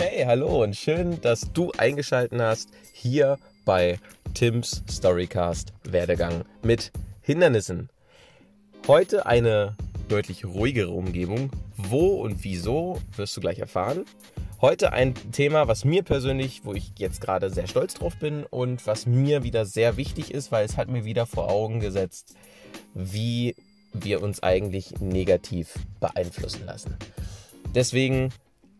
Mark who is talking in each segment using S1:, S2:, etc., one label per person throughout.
S1: Hey, hallo und schön, dass du eingeschaltet hast hier bei Tims Storycast Werdegang mit Hindernissen. Heute eine deutlich ruhigere Umgebung. Wo und wieso wirst du gleich erfahren. Heute ein Thema, was mir persönlich, wo ich jetzt gerade sehr stolz drauf bin und was mir wieder sehr wichtig ist, weil es hat mir wieder vor Augen gesetzt, wie wir uns eigentlich negativ beeinflussen lassen. Deswegen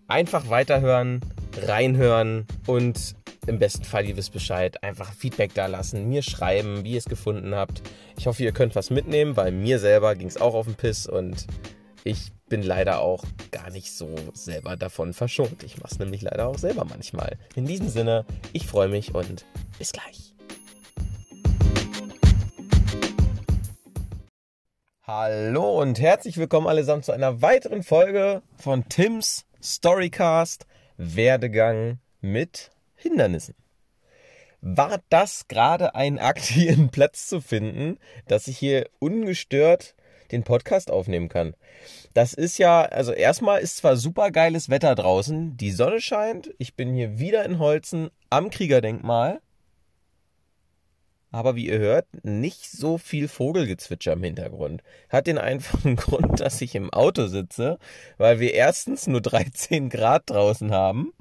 S1: einfach weiterhören, reinhören und im besten Fall, ihr wisst Bescheid, einfach Feedback da lassen, mir schreiben, wie ihr es gefunden habt. Ich hoffe, ihr könnt was mitnehmen, weil mir selber ging es auch auf den Piss und ich bin leider auch gar nicht so selber davon verschont. Ich mache es nämlich leider auch selber manchmal. In diesem Sinne, ich freue mich und bis gleich. Hallo und herzlich willkommen allesamt zu einer weiteren Folge von Tims Storycast Werdegang mit Hindernissen. War das gerade ein Akt, hier einen Platz zu finden, dass ich hier ungestört den Podcast aufnehmen kann? Das ist ja, also erstmal ist zwar super geiles Wetter draußen, die Sonne scheint, ich bin hier wieder in Holzen am Kriegerdenkmal aber wie ihr hört, nicht so viel Vogelgezwitscher im Hintergrund. Hat den einfachen Grund, dass ich im Auto sitze, weil wir erstens nur 13 Grad draußen haben.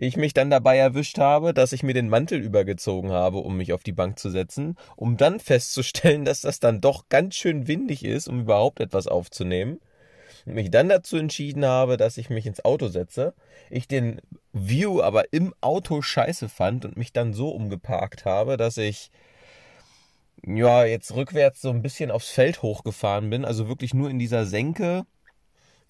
S1: Ich mich dann dabei erwischt habe, dass ich mir den Mantel übergezogen habe, um mich auf die Bank zu setzen, um dann festzustellen, dass das dann doch ganz schön windig ist, um überhaupt etwas aufzunehmen mich dann dazu entschieden habe, dass ich mich ins Auto setze, ich den View aber im Auto scheiße fand und mich dann so umgeparkt habe, dass ich ja jetzt rückwärts so ein bisschen aufs Feld hochgefahren bin, also wirklich nur in dieser Senke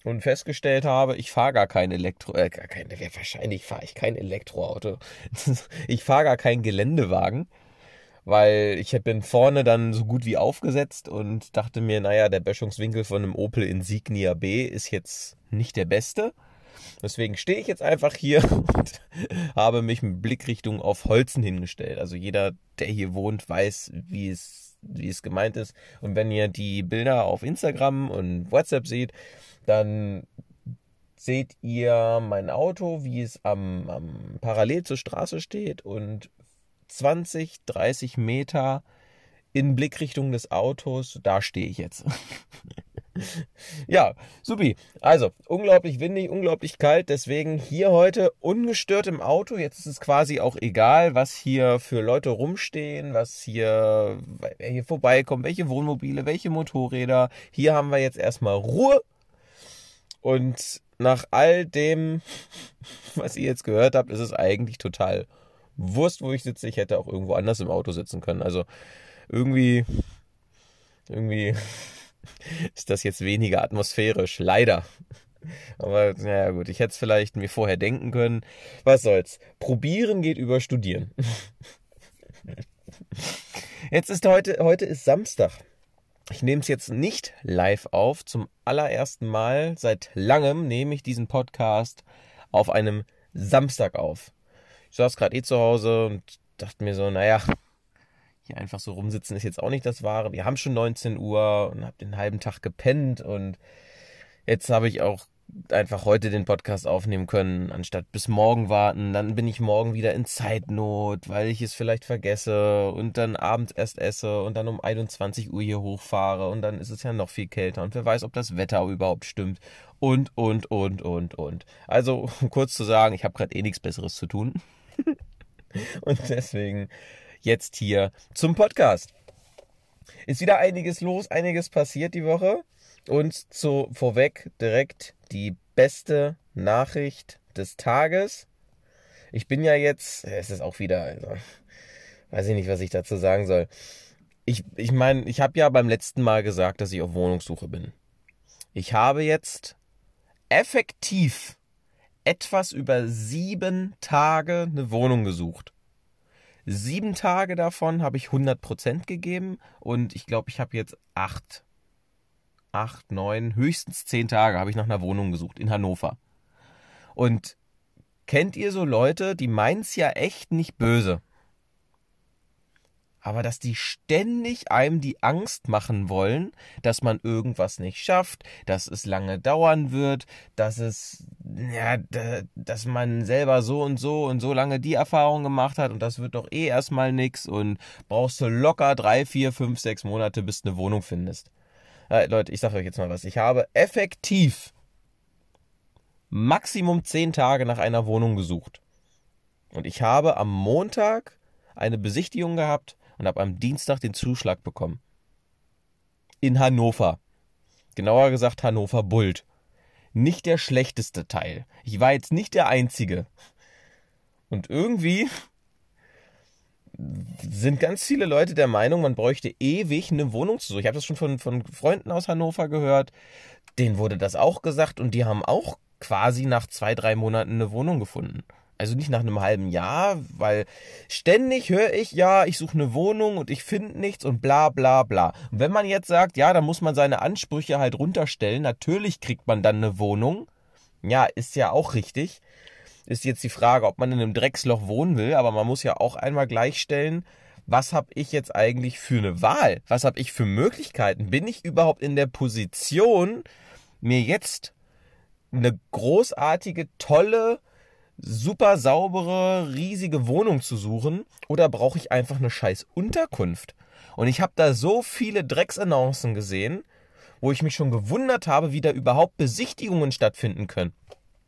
S1: und festgestellt habe, ich fahre gar kein Elektro, äh, kein, wahrscheinlich fahre ich kein Elektroauto. ich fahre gar keinen Geländewagen weil ich bin vorne dann so gut wie aufgesetzt und dachte mir, naja, der Böschungswinkel von einem Opel Insignia B ist jetzt nicht der beste. Deswegen stehe ich jetzt einfach hier und habe mich mit Blickrichtung auf Holzen hingestellt. Also jeder, der hier wohnt, weiß, wie es, wie es gemeint ist. Und wenn ihr die Bilder auf Instagram und WhatsApp seht, dann seht ihr mein Auto, wie es am, am parallel zur Straße steht und 20, 30 Meter in Blickrichtung des Autos, da stehe ich jetzt. ja, supi. Also, unglaublich windig, unglaublich kalt, deswegen hier heute ungestört im Auto. Jetzt ist es quasi auch egal, was hier für Leute rumstehen, was hier, wer hier vorbeikommt, welche Wohnmobile, welche Motorräder. Hier haben wir jetzt erstmal Ruhe. Und nach all dem, was ihr jetzt gehört habt, ist es eigentlich total Wurst, wo ich sitze. Ich hätte auch irgendwo anders im Auto sitzen können. Also irgendwie, irgendwie ist das jetzt weniger atmosphärisch. Leider. Aber naja gut, ich hätte es vielleicht mir vorher denken können. Was soll's. Probieren geht über Studieren. Jetzt ist heute, heute ist Samstag. Ich nehme es jetzt nicht live auf. Zum allerersten Mal seit langem nehme ich diesen Podcast auf einem Samstag auf ich saß gerade eh zu Hause und dachte mir so, naja, hier einfach so rumsitzen ist jetzt auch nicht das Wahre. Wir haben schon 19 Uhr und habe den halben Tag gepennt und jetzt habe ich auch einfach heute den Podcast aufnehmen können, anstatt bis morgen warten. Dann bin ich morgen wieder in Zeitnot, weil ich es vielleicht vergesse und dann abends erst esse und dann um 21 Uhr hier hochfahre und dann ist es ja noch viel kälter und wer weiß, ob das Wetter überhaupt stimmt und, und, und, und, und. Also kurz zu sagen, ich habe gerade eh nichts Besseres zu tun. Und deswegen jetzt hier zum Podcast. Ist wieder einiges los, einiges passiert die Woche. Und zu vorweg direkt die beste Nachricht des Tages. Ich bin ja jetzt, es ist auch wieder, also, weiß ich nicht, was ich dazu sagen soll. Ich, ich meine, ich habe ja beim letzten Mal gesagt, dass ich auf Wohnungssuche bin. Ich habe jetzt effektiv etwas über sieben Tage eine Wohnung gesucht. Sieben Tage davon habe ich 100% gegeben und ich glaube, ich habe jetzt acht, acht, neun, höchstens zehn Tage habe ich nach einer Wohnung gesucht in Hannover. Und kennt ihr so Leute, die meinen es ja echt nicht böse? Aber dass die ständig einem die Angst machen wollen, dass man irgendwas nicht schafft, dass es lange dauern wird, dass es, ja, dass man selber so und so und so lange die Erfahrung gemacht hat und das wird doch eh erstmal nix und brauchst du locker drei, vier, fünf, sechs Monate, bis du eine Wohnung findest. Äh, Leute, ich sag euch jetzt mal was. Ich habe effektiv Maximum zehn Tage nach einer Wohnung gesucht. Und ich habe am Montag eine Besichtigung gehabt und habe am Dienstag den Zuschlag bekommen. In Hannover. Genauer gesagt Hannover Bult. Nicht der schlechteste Teil. Ich war jetzt nicht der Einzige. Und irgendwie sind ganz viele Leute der Meinung, man bräuchte ewig eine Wohnung zu suchen. Ich habe das schon von, von Freunden aus Hannover gehört. Denen wurde das auch gesagt und die haben auch quasi nach zwei, drei Monaten eine Wohnung gefunden. Also nicht nach einem halben Jahr, weil ständig höre ich, ja, ich suche eine Wohnung und ich finde nichts und bla bla bla. Und wenn man jetzt sagt, ja, dann muss man seine Ansprüche halt runterstellen, natürlich kriegt man dann eine Wohnung. Ja, ist ja auch richtig. Ist jetzt die Frage, ob man in einem Drecksloch wohnen will, aber man muss ja auch einmal gleichstellen, was habe ich jetzt eigentlich für eine Wahl? Was habe ich für Möglichkeiten? Bin ich überhaupt in der Position, mir jetzt eine großartige, tolle, super saubere, riesige Wohnung zu suchen oder brauche ich einfach eine scheiß Unterkunft? Und ich habe da so viele Drecksannoncen gesehen, wo ich mich schon gewundert habe, wie da überhaupt Besichtigungen stattfinden können.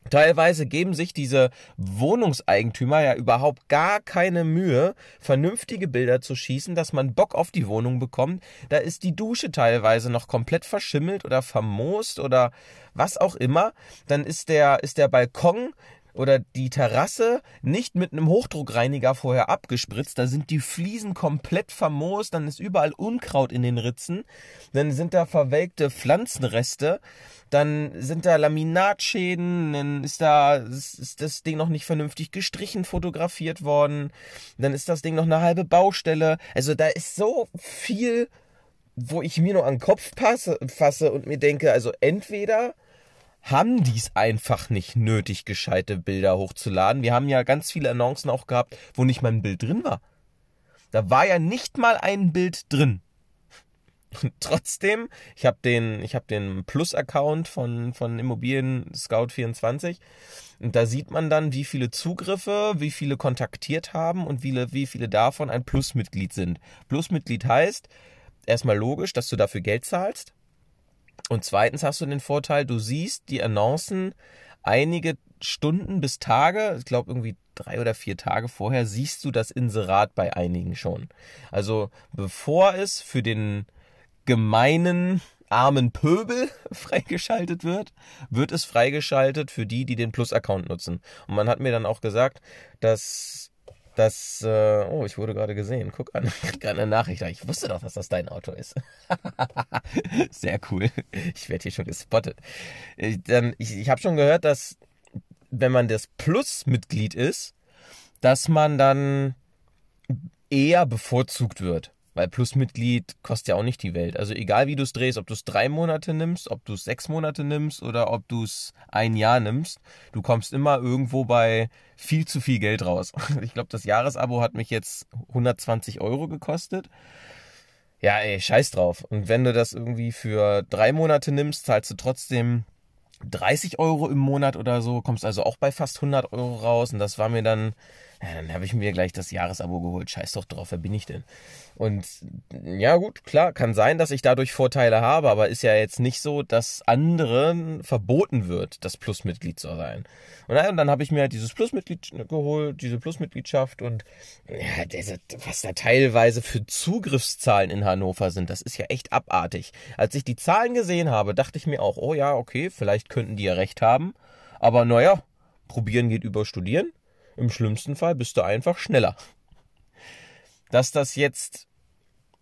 S1: Teilweise geben sich diese Wohnungseigentümer ja überhaupt gar keine Mühe, vernünftige Bilder zu schießen, dass man Bock auf die Wohnung bekommt. Da ist die Dusche teilweise noch komplett verschimmelt oder vermoost oder was auch immer. Dann ist der, ist der Balkon oder die Terrasse nicht mit einem Hochdruckreiniger vorher abgespritzt, da sind die Fliesen komplett vermoost, dann ist überall Unkraut in den Ritzen, dann sind da verwelkte Pflanzenreste, dann sind da Laminatschäden, dann ist da ist das Ding noch nicht vernünftig gestrichen fotografiert worden, dann ist das Ding noch eine halbe Baustelle. Also da ist so viel, wo ich mir nur an den Kopf passe, fasse und mir denke, also entweder haben dies einfach nicht nötig, gescheite Bilder hochzuladen. Wir haben ja ganz viele Annoncen auch gehabt, wo nicht mal ein Bild drin war. Da war ja nicht mal ein Bild drin. Und trotzdem, ich habe den, ich habe den Plus-Account von, von Immobilien Scout 24 und da sieht man dann, wie viele Zugriffe, wie viele kontaktiert haben und wie, wie viele davon ein Plus-Mitglied sind. Plus-Mitglied heißt, erstmal logisch, dass du dafür Geld zahlst. Und zweitens hast du den Vorteil, du siehst die Annoncen einige Stunden bis Tage, ich glaube irgendwie drei oder vier Tage vorher, siehst du das Inserat bei einigen schon. Also bevor es für den gemeinen armen Pöbel freigeschaltet wird, wird es freigeschaltet für die, die den Plus-Account nutzen. Und man hat mir dann auch gesagt, dass das, äh, oh, ich wurde gerade gesehen. Guck an, ich gerade eine Nachricht. Ich wusste doch, dass das dein Auto ist. Sehr cool. Ich werde hier schon gespottet. Ich, ich, ich habe schon gehört, dass wenn man das Plus-Mitglied ist, dass man dann eher bevorzugt wird. Weil Plusmitglied kostet ja auch nicht die Welt. Also egal wie du es drehst, ob du es drei Monate nimmst, ob du es sechs Monate nimmst oder ob du es ein Jahr nimmst, du kommst immer irgendwo bei viel zu viel Geld raus. Ich glaube, das Jahresabo hat mich jetzt 120 Euro gekostet. Ja, ey, scheiß drauf. Und wenn du das irgendwie für drei Monate nimmst, zahlst du trotzdem 30 Euro im Monat oder so, kommst also auch bei fast 100 Euro raus. Und das war mir dann ja, dann habe ich mir gleich das Jahresabo geholt. Scheiß doch drauf, wer bin ich denn? Und ja, gut, klar, kann sein, dass ich dadurch Vorteile habe, aber ist ja jetzt nicht so, dass anderen verboten wird, das Plusmitglied zu sein. Und dann habe ich mir halt dieses Plusmitglied geholt, diese Plusmitgliedschaft und ja, diese, was da teilweise für Zugriffszahlen in Hannover sind, das ist ja echt abartig. Als ich die Zahlen gesehen habe, dachte ich mir auch, oh ja, okay, vielleicht könnten die ja recht haben. Aber naja, probieren geht über studieren. Im schlimmsten Fall bist du einfach schneller. Dass das jetzt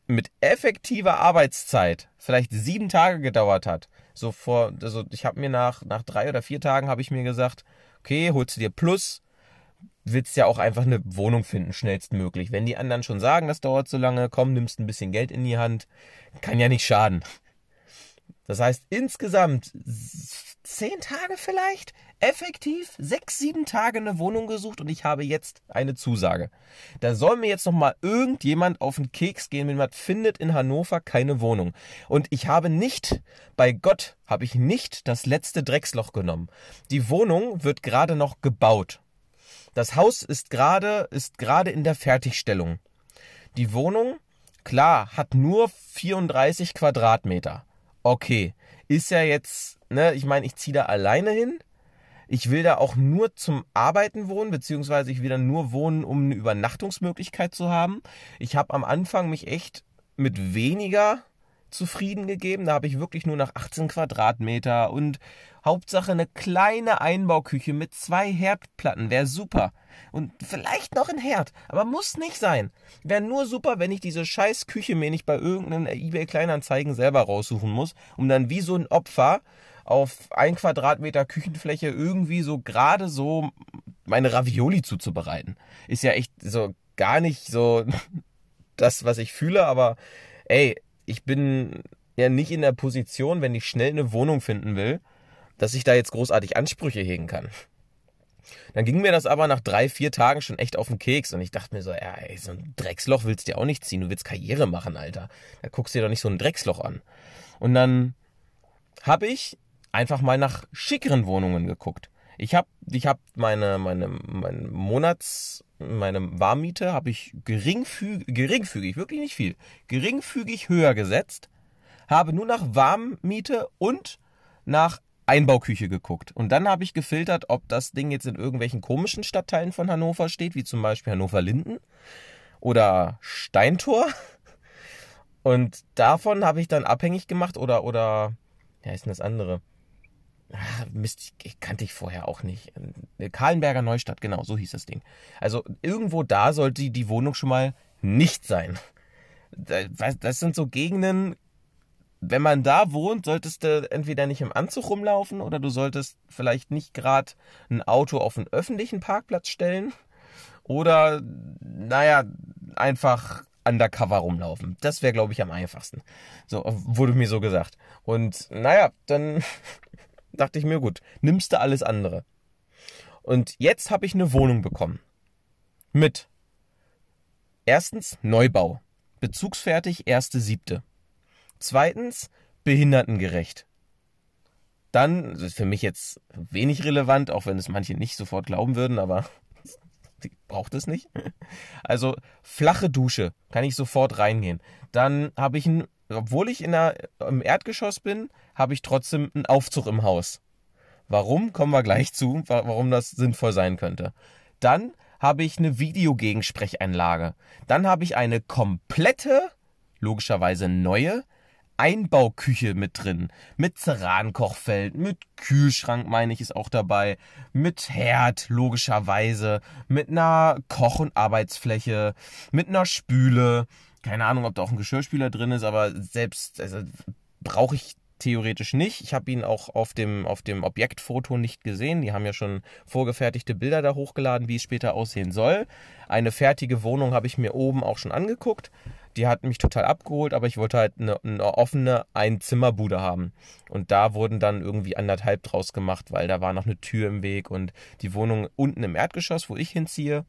S1: mit effektiver Arbeitszeit vielleicht sieben Tage gedauert hat. So vor, also ich habe mir nach, nach drei oder vier Tagen habe ich mir gesagt, okay, holst du dir Plus, willst ja auch einfach eine Wohnung finden, schnellstmöglich. Wenn die anderen schon sagen, das dauert so lange, komm, nimmst ein bisschen Geld in die Hand, kann ja nicht schaden. Das heißt, insgesamt zehn Tage vielleicht? Effektiv sechs, sieben Tage eine Wohnung gesucht und ich habe jetzt eine Zusage. Da soll mir jetzt noch mal irgendjemand auf den Keks gehen, wenn man findet in Hannover keine Wohnung. Und ich habe nicht, bei Gott, habe ich nicht das letzte Drecksloch genommen. Die Wohnung wird gerade noch gebaut. Das Haus ist gerade, ist gerade in der Fertigstellung. Die Wohnung, klar, hat nur 34 Quadratmeter. Okay, ist ja jetzt, ne, ich meine, ich ziehe da alleine hin ich will da auch nur zum Arbeiten wohnen, beziehungsweise ich will da nur wohnen, um eine Übernachtungsmöglichkeit zu haben. Ich habe am Anfang mich echt mit weniger zufrieden gegeben. Da habe ich wirklich nur nach 18 Quadratmeter und Hauptsache eine kleine Einbauküche mit zwei Herdplatten wäre super. Und vielleicht noch ein Herd, aber muss nicht sein. Wäre nur super, wenn ich diese scheiß Küche mir nicht bei irgendeinen eBay Kleinanzeigen selber raussuchen muss, um dann wie so ein Opfer auf ein Quadratmeter Küchenfläche irgendwie so gerade so meine Ravioli zuzubereiten. Ist ja echt so gar nicht so das, was ich fühle, aber ey, ich bin ja nicht in der Position, wenn ich schnell eine Wohnung finden will, dass ich da jetzt großartig Ansprüche hegen kann. Dann ging mir das aber nach drei, vier Tagen schon echt auf den Keks und ich dachte mir so, ja, ey, so ein Drecksloch willst du dir auch nicht ziehen, du willst Karriere machen, Alter. Da guckst du dir doch nicht so ein Drecksloch an. Und dann habe ich einfach mal nach schickeren Wohnungen geguckt. Ich habe ich hab meine, meine, meine Monats, meine Warmmiete habe ich geringfügig, geringfügig, wirklich nicht viel, geringfügig höher gesetzt, habe nur nach Warmmiete und nach Einbauküche geguckt. Und dann habe ich gefiltert, ob das Ding jetzt in irgendwelchen komischen Stadtteilen von Hannover steht, wie zum Beispiel Hannover-Linden oder Steintor. Und davon habe ich dann abhängig gemacht oder, oder, ja, ist denn das andere? Ach, Mist, kannte ich vorher auch nicht. Äh, Kahlenberger Neustadt, genau, so hieß das Ding. Also irgendwo da sollte die Wohnung schon mal nicht sein. Das sind so Gegenden, wenn man da wohnt, solltest du entweder nicht im Anzug rumlaufen oder du solltest vielleicht nicht gerade ein Auto auf einen öffentlichen Parkplatz stellen oder, naja, einfach undercover rumlaufen. Das wäre, glaube ich, am einfachsten. So, wurde mir so gesagt. Und naja, dann dachte ich mir, gut, nimmst du alles andere. Und jetzt habe ich eine Wohnung bekommen. Mit erstens Neubau. Bezugsfertig, erste siebte. Zweitens behindertengerecht. Dann, das ist für mich jetzt wenig relevant, auch wenn es manche nicht sofort glauben würden, aber braucht es nicht. Also flache Dusche, kann ich sofort reingehen. Dann habe ich ein obwohl ich in der, im Erdgeschoss bin, habe ich trotzdem einen Aufzug im Haus. Warum, kommen wir gleich zu, warum das sinnvoll sein könnte. Dann habe ich eine Videogegensprecheinlage. Dann habe ich eine komplette, logischerweise neue, Einbauküche mit drin. Mit Cerankochfeld, mit Kühlschrank, meine ich, ist auch dabei. Mit Herd, logischerweise. Mit einer Koch- und Arbeitsfläche. Mit einer Spüle keine Ahnung, ob da auch ein Geschirrspüler drin ist, aber selbst also, brauche ich theoretisch nicht. Ich habe ihn auch auf dem, auf dem Objektfoto nicht gesehen. Die haben ja schon vorgefertigte Bilder da hochgeladen, wie es später aussehen soll. Eine fertige Wohnung habe ich mir oben auch schon angeguckt. Die hat mich total abgeholt, aber ich wollte halt eine, eine offene Einzimmerbude haben. Und da wurden dann irgendwie anderthalb draus gemacht, weil da war noch eine Tür im Weg und die Wohnung unten im Erdgeschoss, wo ich hinziehe,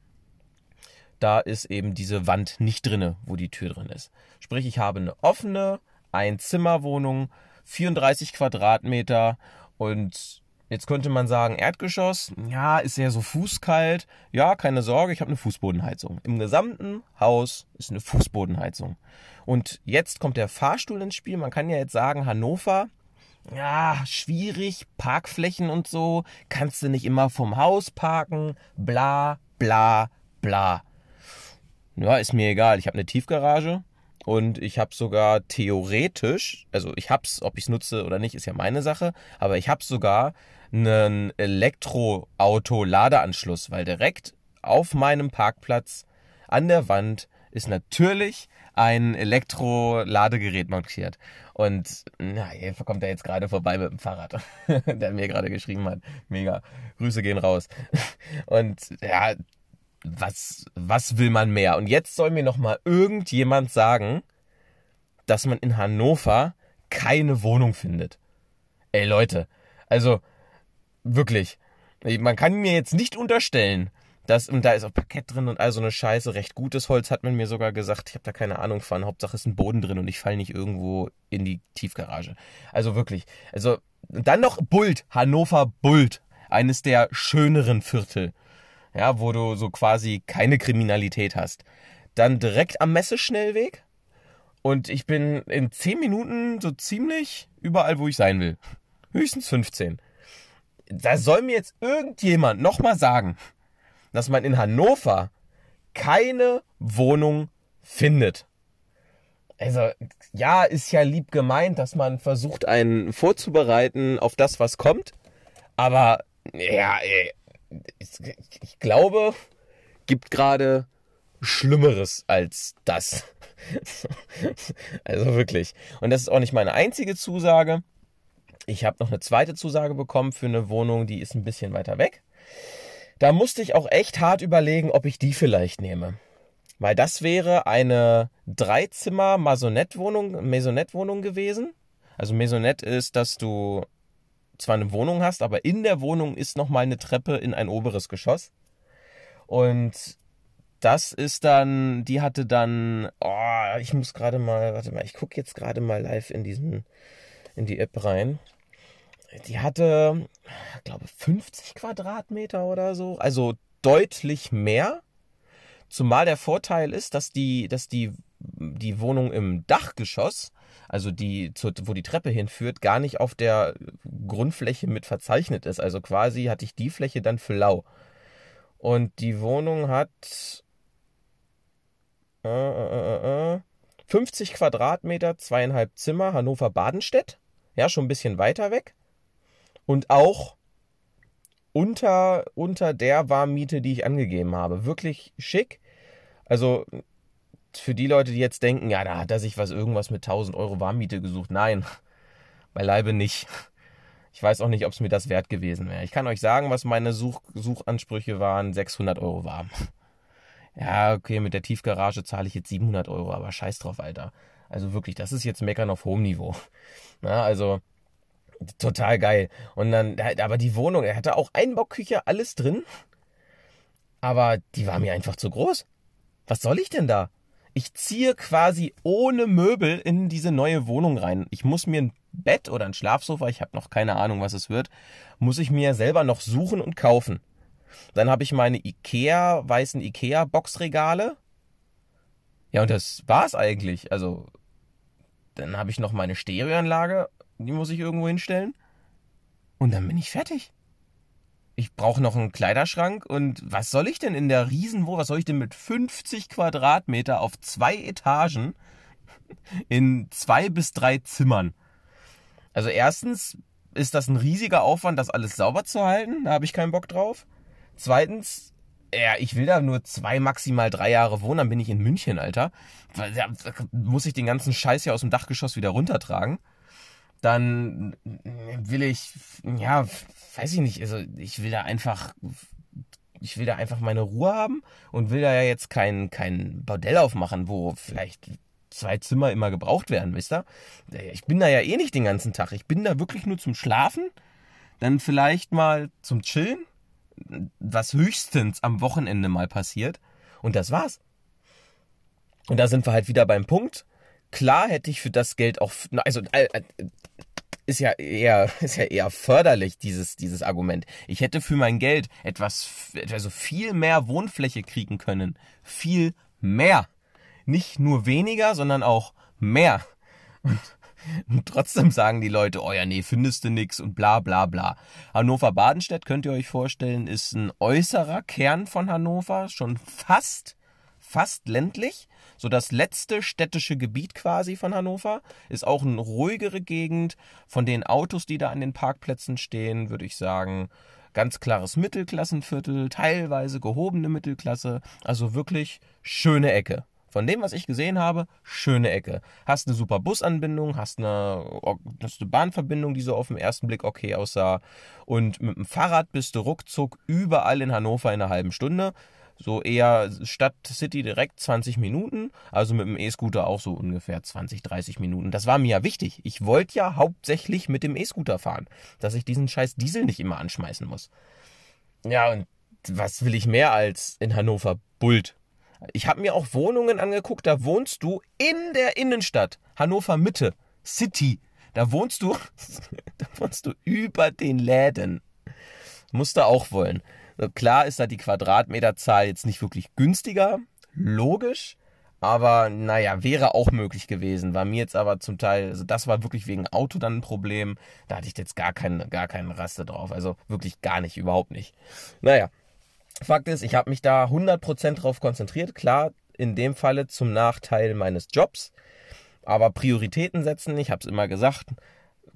S1: da ist eben diese Wand nicht drinne, wo die Tür drin ist. Sprich, ich habe eine offene Einzimmerwohnung, 34 Quadratmeter und jetzt könnte man sagen, Erdgeschoss, ja, ist ja so fußkalt. Ja, keine Sorge, ich habe eine Fußbodenheizung. Im gesamten Haus ist eine Fußbodenheizung. Und jetzt kommt der Fahrstuhl ins Spiel. Man kann ja jetzt sagen, Hannover, ja, schwierig, Parkflächen und so, kannst du nicht immer vom Haus parken, bla, bla, bla. Ja, ist mir egal. Ich habe eine Tiefgarage und ich habe sogar theoretisch, also ich hab's, ob ich es nutze oder nicht, ist ja meine Sache, aber ich habe sogar einen Elektroauto-Ladeanschluss, weil direkt auf meinem Parkplatz an der Wand ist natürlich ein Elektro-Ladegerät montiert. Und na, hier kommt er jetzt gerade vorbei mit dem Fahrrad, der mir gerade geschrieben hat. Mega. Grüße gehen raus. Und ja, was, was will man mehr? Und jetzt soll mir noch mal irgendjemand sagen, dass man in Hannover keine Wohnung findet. Ey Leute, also wirklich, Man kann mir jetzt nicht unterstellen, dass, und da ist auch Parkett drin und all so eine Scheiße. Recht gutes Holz hat man mir sogar gesagt. Ich habe da keine Ahnung von. Hauptsache ist ein Boden drin und ich falle nicht irgendwo in die Tiefgarage. Also wirklich. Also dann noch Bult, Hannover Bult. Eines der schöneren Viertel. Ja, wo du so quasi keine Kriminalität hast. Dann direkt am Messeschnellweg. Und ich bin in 10 Minuten so ziemlich überall, wo ich sein will. Höchstens 15. Da soll mir jetzt irgendjemand nochmal sagen, dass man in Hannover keine Wohnung findet. Also, ja, ist ja lieb gemeint, dass man versucht, einen vorzubereiten auf das, was kommt. Aber, ja, ich glaube, gibt gerade Schlimmeres als das. also wirklich. Und das ist auch nicht meine einzige Zusage. Ich habe noch eine zweite Zusage bekommen für eine Wohnung, die ist ein bisschen weiter weg. Da musste ich auch echt hart überlegen, ob ich die vielleicht nehme. Weil das wäre eine Dreizimmer Maisonette-Wohnung, Maisonette-Wohnung gewesen. Also Maisonette ist, dass du zwar eine Wohnung hast, aber in der Wohnung ist nochmal eine Treppe in ein oberes Geschoss. Und das ist dann, die hatte dann, oh, ich muss gerade mal, warte mal, ich gucke jetzt gerade mal live in diesen, in die App rein die hatte, ich glaube, 50 Quadratmeter oder so. Also deutlich mehr. Zumal der Vorteil ist, dass die, dass die, die Wohnung im Dachgeschoss, also die, wo die Treppe hinführt, gar nicht auf der Grundfläche mit verzeichnet ist. Also quasi hatte ich die Fläche dann für lau. Und die Wohnung hat äh, äh, äh, 50 Quadratmeter, zweieinhalb Zimmer, Hannover-Badenstedt. Ja, schon ein bisschen weiter weg und auch unter, unter der Warmmiete, die ich angegeben habe. Wirklich schick. Also für die Leute, die jetzt denken, ja, da hat er sich was irgendwas mit 1000 Euro Warmmiete gesucht. Nein, beileibe nicht. Ich weiß auch nicht, ob es mir das wert gewesen wäre. Ich kann euch sagen, was meine Such Suchansprüche waren. 600 Euro warm. Ja, okay, mit der Tiefgarage zahle ich jetzt 700 Euro, aber scheiß drauf, Alter. Also wirklich, das ist jetzt Meckern auf hohem Niveau. Na, also total geil. Und dann, aber die Wohnung, er hatte auch Einbauküche, alles drin. Aber die war mir einfach zu groß. Was soll ich denn da? Ich ziehe quasi ohne Möbel in diese neue Wohnung rein. Ich muss mir ein Bett oder ein Schlafsofa, ich habe noch keine Ahnung, was es wird, muss ich mir selber noch suchen und kaufen. Dann habe ich meine Ikea, weißen Ikea Boxregale. Ja, und das war's eigentlich. Also, dann habe ich noch meine Stereoanlage die muss ich irgendwo hinstellen. Und dann bin ich fertig. Ich brauche noch einen Kleiderschrank und was soll ich denn in der Riesenwohnung, was soll ich denn mit 50 Quadratmeter auf zwei Etagen in zwei bis drei Zimmern? Also erstens ist das ein riesiger Aufwand, das alles sauber zu halten. Da habe ich keinen Bock drauf. Zweitens, ja, ich will da nur zwei, maximal drei Jahre wohnen, dann bin ich in München, Alter. Da muss ich den ganzen Scheiß hier aus dem Dachgeschoss wieder runtertragen dann will ich, ja, weiß ich nicht, also ich will da einfach, ich will da einfach meine Ruhe haben und will da ja jetzt kein, kein Bordell aufmachen, wo vielleicht zwei Zimmer immer gebraucht werden, wisst ihr? Ich bin da ja eh nicht den ganzen Tag. Ich bin da wirklich nur zum Schlafen, dann vielleicht mal zum Chillen, was höchstens am Wochenende mal passiert. Und das war's. Und da sind wir halt wieder beim Punkt. Klar hätte ich für das Geld auch, also äh, äh, ist ja eher, ist ja eher förderlich, dieses, dieses Argument. Ich hätte für mein Geld etwas, also viel mehr Wohnfläche kriegen können. Viel mehr. Nicht nur weniger, sondern auch mehr. Und, trotzdem sagen die Leute, oh ja, nee, findest du nix und bla bla bla. Hannover-Badenstedt, könnt ihr euch vorstellen, ist ein äußerer Kern von Hannover, schon fast, fast ländlich. So das letzte städtische Gebiet quasi von Hannover ist auch eine ruhigere Gegend. Von den Autos, die da an den Parkplätzen stehen, würde ich sagen, ganz klares Mittelklassenviertel, teilweise gehobene Mittelklasse. Also wirklich schöne Ecke. Von dem, was ich gesehen habe, schöne Ecke. Hast eine super Busanbindung, hast eine, hast eine Bahnverbindung, die so auf den ersten Blick okay aussah. Und mit dem Fahrrad bist du ruckzuck überall in Hannover in einer halben Stunde so eher Stadt City direkt 20 Minuten, also mit dem E-Scooter auch so ungefähr 20, 30 Minuten. Das war mir ja wichtig. Ich wollte ja hauptsächlich mit dem E-Scooter fahren, dass ich diesen scheiß Diesel nicht immer anschmeißen muss. ja, und was will ich mehr als in Hannover Bult? Ich habe mir auch Wohnungen angeguckt, da wohnst du in der Innenstadt, Hannover Mitte, City. Da wohnst du, da wohnst du über den Läden. Musst du auch wollen. Klar ist da die Quadratmeterzahl jetzt nicht wirklich günstiger, logisch, aber naja, wäre auch möglich gewesen. War mir jetzt aber zum Teil, also das war wirklich wegen Auto dann ein Problem. Da hatte ich jetzt gar keinen, gar keinen Raste drauf. Also wirklich gar nicht, überhaupt nicht. Naja, Fakt ist, ich habe mich da 100% drauf konzentriert. Klar, in dem Falle zum Nachteil meines Jobs. Aber Prioritäten setzen, ich habe es immer gesagt,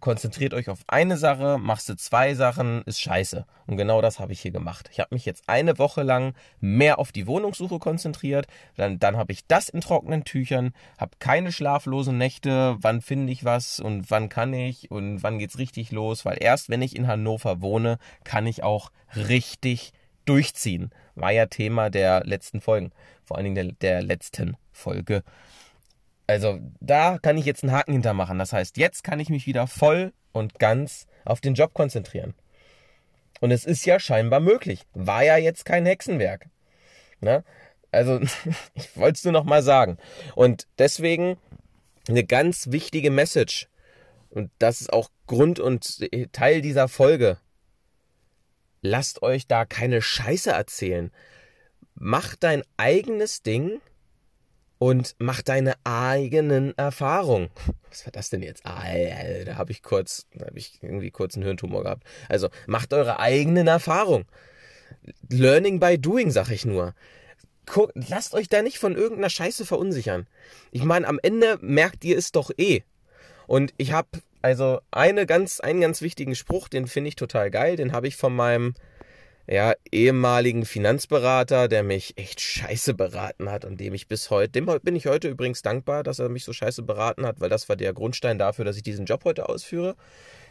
S1: konzentriert euch auf eine Sache, machst du zwei Sachen, ist scheiße. Und genau das habe ich hier gemacht. Ich habe mich jetzt eine Woche lang mehr auf die Wohnungssuche konzentriert. Dann, dann habe ich das in trockenen Tüchern, habe keine schlaflosen Nächte, wann finde ich was und wann kann ich und wann geht's richtig los. Weil erst wenn ich in Hannover wohne, kann ich auch richtig durchziehen. War ja Thema der letzten Folgen. Vor allen Dingen der, der letzten Folge. Also da kann ich jetzt einen Haken hintermachen. Das heißt, jetzt kann ich mich wieder voll und ganz auf den Job konzentrieren. Und es ist ja scheinbar möglich. War ja jetzt kein Hexenwerk. Ne? Also, ich wollte es nur noch mal sagen. Und deswegen eine ganz wichtige Message. Und das ist auch Grund und Teil dieser Folge. Lasst euch da keine Scheiße erzählen. Macht dein eigenes Ding und mach deine eigenen Erfahrungen. Was war das denn jetzt? Da habe ich kurz, da habe ich irgendwie kurz einen Hirntumor gehabt. Also macht eure eigenen Erfahrungen. Learning by doing, sag ich nur. Guck, lasst euch da nicht von irgendeiner Scheiße verunsichern. Ich meine, am Ende merkt ihr es doch eh. Und ich habe also eine ganz, einen ganz wichtigen Spruch, den finde ich total geil. Den habe ich von meinem ja, ehemaligen Finanzberater, der mich echt scheiße beraten hat und dem ich bis heute, dem bin ich heute übrigens dankbar, dass er mich so scheiße beraten hat, weil das war der Grundstein dafür, dass ich diesen Job heute ausführe.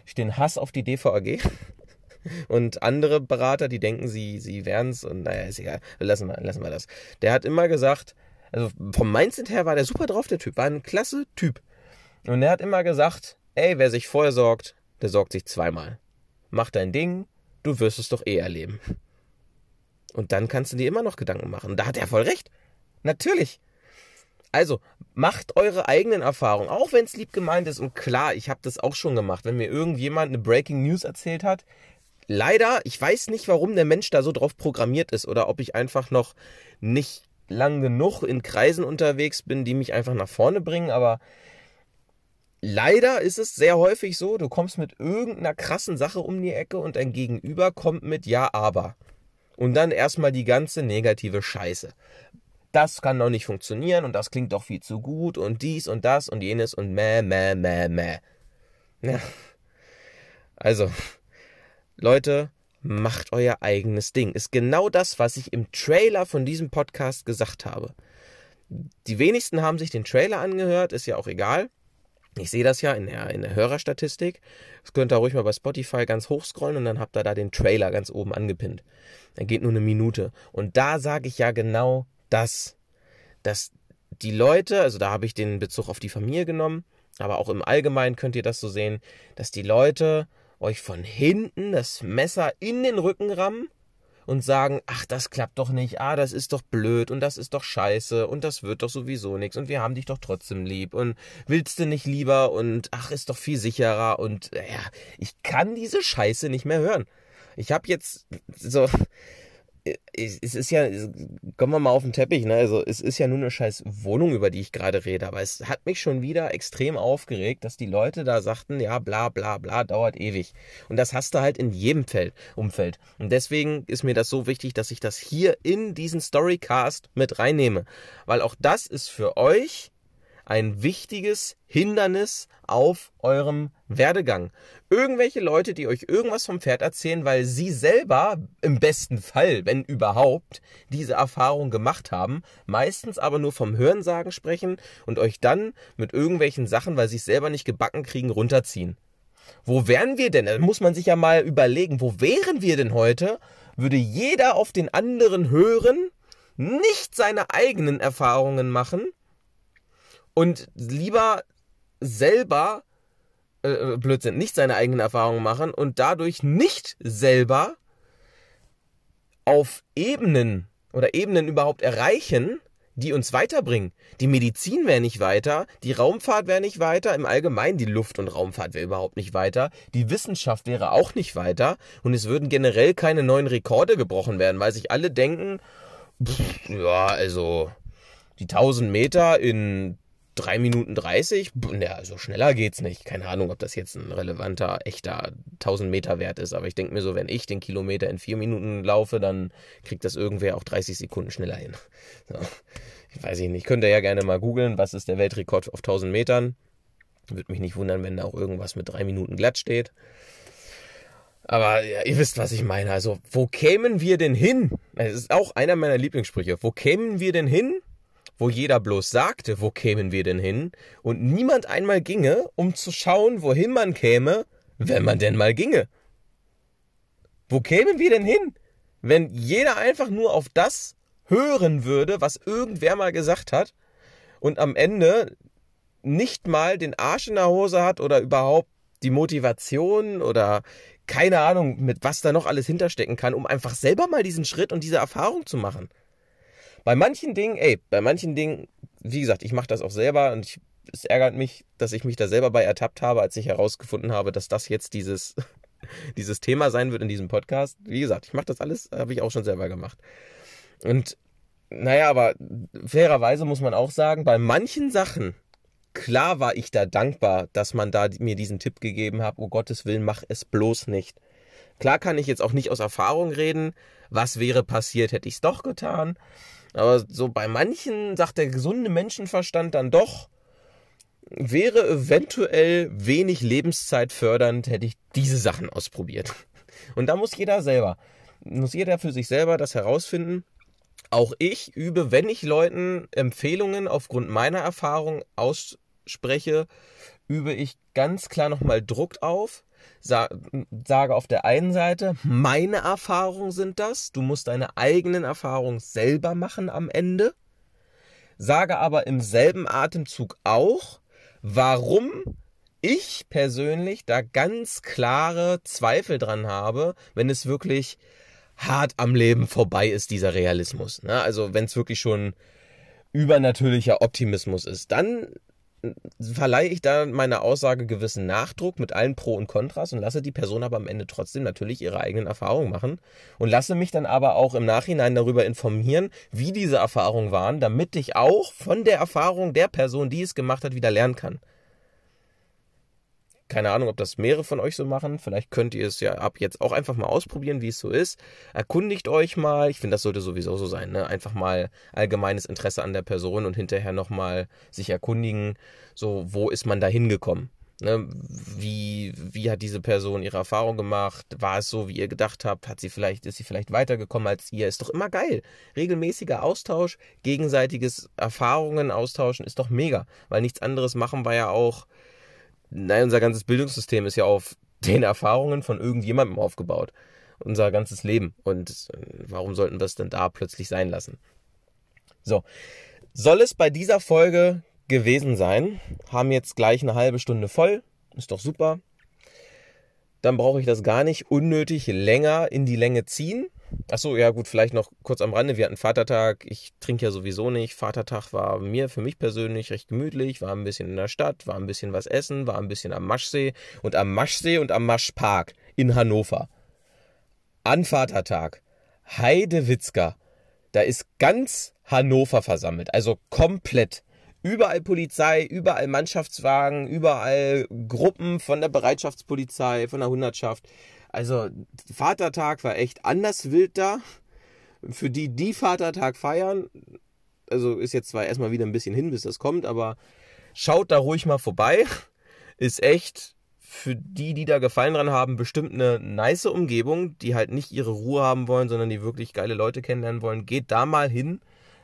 S1: Ich den Hass auf die DVAG. Und andere Berater, die denken, sie, sie wären's und naja, ist egal. Lassen wir, lassen wir das. Der hat immer gesagt, also vom Mindset her war der super drauf, der Typ, war ein klasse Typ. Und er hat immer gesagt, ey, wer sich vorher sorgt, der sorgt sich zweimal. Mach dein Ding, du wirst es doch eh erleben. Und dann kannst du dir immer noch Gedanken machen. Da hat er voll recht. Natürlich. Also, macht eure eigenen Erfahrungen, auch wenn es lieb gemeint ist. Und klar, ich habe das auch schon gemacht. Wenn mir irgendjemand eine Breaking News erzählt hat, leider, ich weiß nicht, warum der Mensch da so drauf programmiert ist oder ob ich einfach noch nicht lang genug in Kreisen unterwegs bin, die mich einfach nach vorne bringen, aber Leider ist es sehr häufig so, du kommst mit irgendeiner krassen Sache um die Ecke und dein Gegenüber kommt mit Ja, aber. Und dann erstmal die ganze negative Scheiße. Das kann doch nicht funktionieren und das klingt doch viel zu gut und dies und das und jenes und meh, meh, meh, meh. Ja. Also, Leute, macht euer eigenes Ding. Ist genau das, was ich im Trailer von diesem Podcast gesagt habe. Die wenigsten haben sich den Trailer angehört, ist ja auch egal. Ich sehe das ja in der, in der Hörerstatistik. Das könnt ihr ruhig mal bei Spotify ganz hoch scrollen und dann habt ihr da den Trailer ganz oben angepinnt. Der geht nur eine Minute. Und da sage ich ja genau das, dass die Leute, also da habe ich den Bezug auf die Familie genommen, aber auch im Allgemeinen könnt ihr das so sehen, dass die Leute euch von hinten das Messer in den Rücken rammen und sagen, ach, das klappt doch nicht, ah, das ist doch blöd und das ist doch scheiße und das wird doch sowieso nichts und wir haben dich doch trotzdem lieb und willst du nicht lieber und ach, ist doch viel sicherer und ja, ich kann diese Scheiße nicht mehr hören. Ich habe jetzt so es ist ja, kommen wir mal auf den Teppich, ne? Also es ist ja nur eine scheiß Wohnung, über die ich gerade rede, aber es hat mich schon wieder extrem aufgeregt, dass die Leute da sagten, ja, bla bla bla, dauert ewig. Und das hast du halt in jedem Feld, Umfeld. Und deswegen ist mir das so wichtig, dass ich das hier in diesen Storycast mit reinnehme. Weil auch das ist für euch ein wichtiges Hindernis auf eurem Werdegang. Irgendwelche Leute, die euch irgendwas vom Pferd erzählen, weil sie selber im besten Fall, wenn überhaupt, diese Erfahrung gemacht haben, meistens aber nur vom Hörensagen sprechen und euch dann mit irgendwelchen Sachen, weil sie es selber nicht gebacken kriegen, runterziehen. Wo wären wir denn? Da muss man sich ja mal überlegen, wo wären wir denn heute? Würde jeder auf den anderen hören, nicht seine eigenen Erfahrungen machen und lieber selber äh, äh, Blödsinn, nicht seine eigenen Erfahrungen machen und dadurch nicht selber auf Ebenen oder Ebenen überhaupt erreichen, die uns weiterbringen. Die Medizin wäre nicht weiter, die Raumfahrt wäre nicht weiter, im Allgemeinen die Luft- und Raumfahrt wäre überhaupt nicht weiter, die Wissenschaft wäre auch nicht weiter und es würden generell keine neuen Rekorde gebrochen werden, weil sich alle denken, pff, ja, also die 1000 Meter in 3 Minuten 30, ja, also schneller geht's nicht. Keine Ahnung, ob das jetzt ein relevanter, echter 1000 Meter Wert ist, aber ich denke mir so, wenn ich den Kilometer in 4 Minuten laufe, dann kriegt das irgendwer auch 30 Sekunden schneller hin. So. Ich weiß ich nicht, könnt ihr ja gerne mal googeln, was ist der Weltrekord auf 1000 Metern. Würde mich nicht wundern, wenn da auch irgendwas mit 3 Minuten glatt steht. Aber ja, ihr wisst, was ich meine. Also, wo kämen wir denn hin? Das ist auch einer meiner Lieblingssprüche. Wo kämen wir denn hin, wo jeder bloß sagte, wo kämen wir denn hin, und niemand einmal ginge, um zu schauen, wohin man käme, wenn man denn mal ginge. Wo kämen wir denn hin, wenn jeder einfach nur auf das hören würde, was irgendwer mal gesagt hat, und am Ende nicht mal den Arsch in der Hose hat oder überhaupt die Motivation oder keine Ahnung, mit was da noch alles hinterstecken kann, um einfach selber mal diesen Schritt und diese Erfahrung zu machen. Bei manchen Dingen, ey, bei manchen Dingen, wie gesagt, ich mache das auch selber und ich, es ärgert mich, dass ich mich da selber bei ertappt habe, als ich herausgefunden habe, dass das jetzt dieses, dieses Thema sein wird in diesem Podcast. Wie gesagt, ich mache das alles, habe ich auch schon selber gemacht. Und naja, aber fairerweise muss man auch sagen, bei manchen Sachen, klar war ich da dankbar, dass man da mir diesen Tipp gegeben hat, oh Gottes Willen, mach es bloß nicht. Klar kann ich jetzt auch nicht aus Erfahrung reden, was wäre passiert, hätte ich es doch getan. Aber so bei manchen sagt der gesunde Menschenverstand dann doch, wäre eventuell wenig Lebenszeit fördernd, hätte ich diese Sachen ausprobiert. Und da muss jeder selber, muss jeder für sich selber das herausfinden. Auch ich übe, wenn ich Leuten Empfehlungen aufgrund meiner Erfahrung ausspreche, übe ich ganz klar nochmal Druck auf sage auf der einen Seite, meine Erfahrungen sind das, du musst deine eigenen Erfahrungen selber machen am Ende, sage aber im selben Atemzug auch, warum ich persönlich da ganz klare Zweifel dran habe, wenn es wirklich hart am Leben vorbei ist, dieser Realismus. Ne? Also wenn es wirklich schon übernatürlicher Optimismus ist, dann verleihe ich da meiner Aussage gewissen Nachdruck mit allen Pro und Kontras und lasse die Person aber am Ende trotzdem natürlich ihre eigenen Erfahrungen machen und lasse mich dann aber auch im Nachhinein darüber informieren, wie diese Erfahrungen waren, damit ich auch von der Erfahrung der Person, die es gemacht hat, wieder lernen kann. Keine Ahnung, ob das mehrere von euch so machen. Vielleicht könnt ihr es ja ab jetzt auch einfach mal ausprobieren, wie es so ist. Erkundigt euch mal. Ich finde, das sollte sowieso so sein. Ne? Einfach mal allgemeines Interesse an der Person und hinterher nochmal sich erkundigen, so wo ist man da hingekommen. Ne? Wie, wie hat diese Person ihre Erfahrung gemacht? War es so, wie ihr gedacht habt? Hat sie vielleicht, ist sie vielleicht weitergekommen als ihr? Ist doch immer geil. Regelmäßiger Austausch, gegenseitiges Erfahrungen austauschen ist doch mega. Weil nichts anderes machen wir ja auch Nein, unser ganzes Bildungssystem ist ja auf den Erfahrungen von irgendjemandem aufgebaut. Unser ganzes Leben. Und äh, warum sollten wir es denn da plötzlich sein lassen? So. Soll es bei dieser Folge gewesen sein? Haben jetzt gleich eine halbe Stunde voll. Ist doch super. Dann brauche ich das gar nicht unnötig länger in die Länge ziehen. Achso, ja gut, vielleicht noch kurz am Rande. Wir hatten Vatertag. Ich trinke ja sowieso nicht. Vatertag war mir, für mich persönlich, recht gemütlich. War ein bisschen in der Stadt, war ein bisschen was essen, war ein bisschen am Maschsee. Und am Maschsee und am Maschpark in Hannover. An Vatertag. Heidewitzka. Da ist ganz Hannover versammelt. Also komplett. Überall Polizei, überall Mannschaftswagen, überall Gruppen von der Bereitschaftspolizei, von der Hundertschaft. Also Vatertag war echt anders wild da. Für die, die Vatertag feiern, also ist jetzt zwar erstmal wieder ein bisschen hin, bis das kommt, aber schaut da ruhig mal vorbei. Ist echt für die, die da Gefallen dran haben, bestimmt eine nice Umgebung, die halt nicht ihre Ruhe haben wollen, sondern die wirklich geile Leute kennenlernen wollen. Geht da mal hin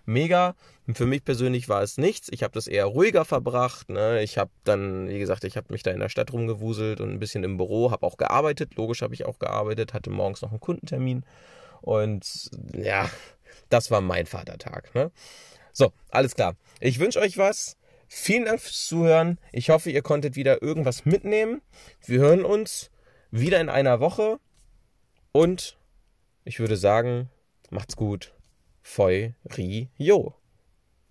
S1: mega. Für mich persönlich war es nichts. Ich habe das eher ruhiger verbracht. Ne? Ich habe dann, wie gesagt, ich habe mich da in der Stadt rumgewuselt und ein bisschen im Büro, habe auch gearbeitet. Logisch habe ich auch gearbeitet, hatte morgens noch einen Kundentermin. Und ja, das war mein Vatertag. Ne? So, alles klar. Ich wünsche euch was. Vielen Dank fürs Zuhören. Ich hoffe, ihr konntet wieder irgendwas mitnehmen. Wir hören uns wieder in einer Woche. Und ich würde sagen, Macht's gut. Foi, ri, jo.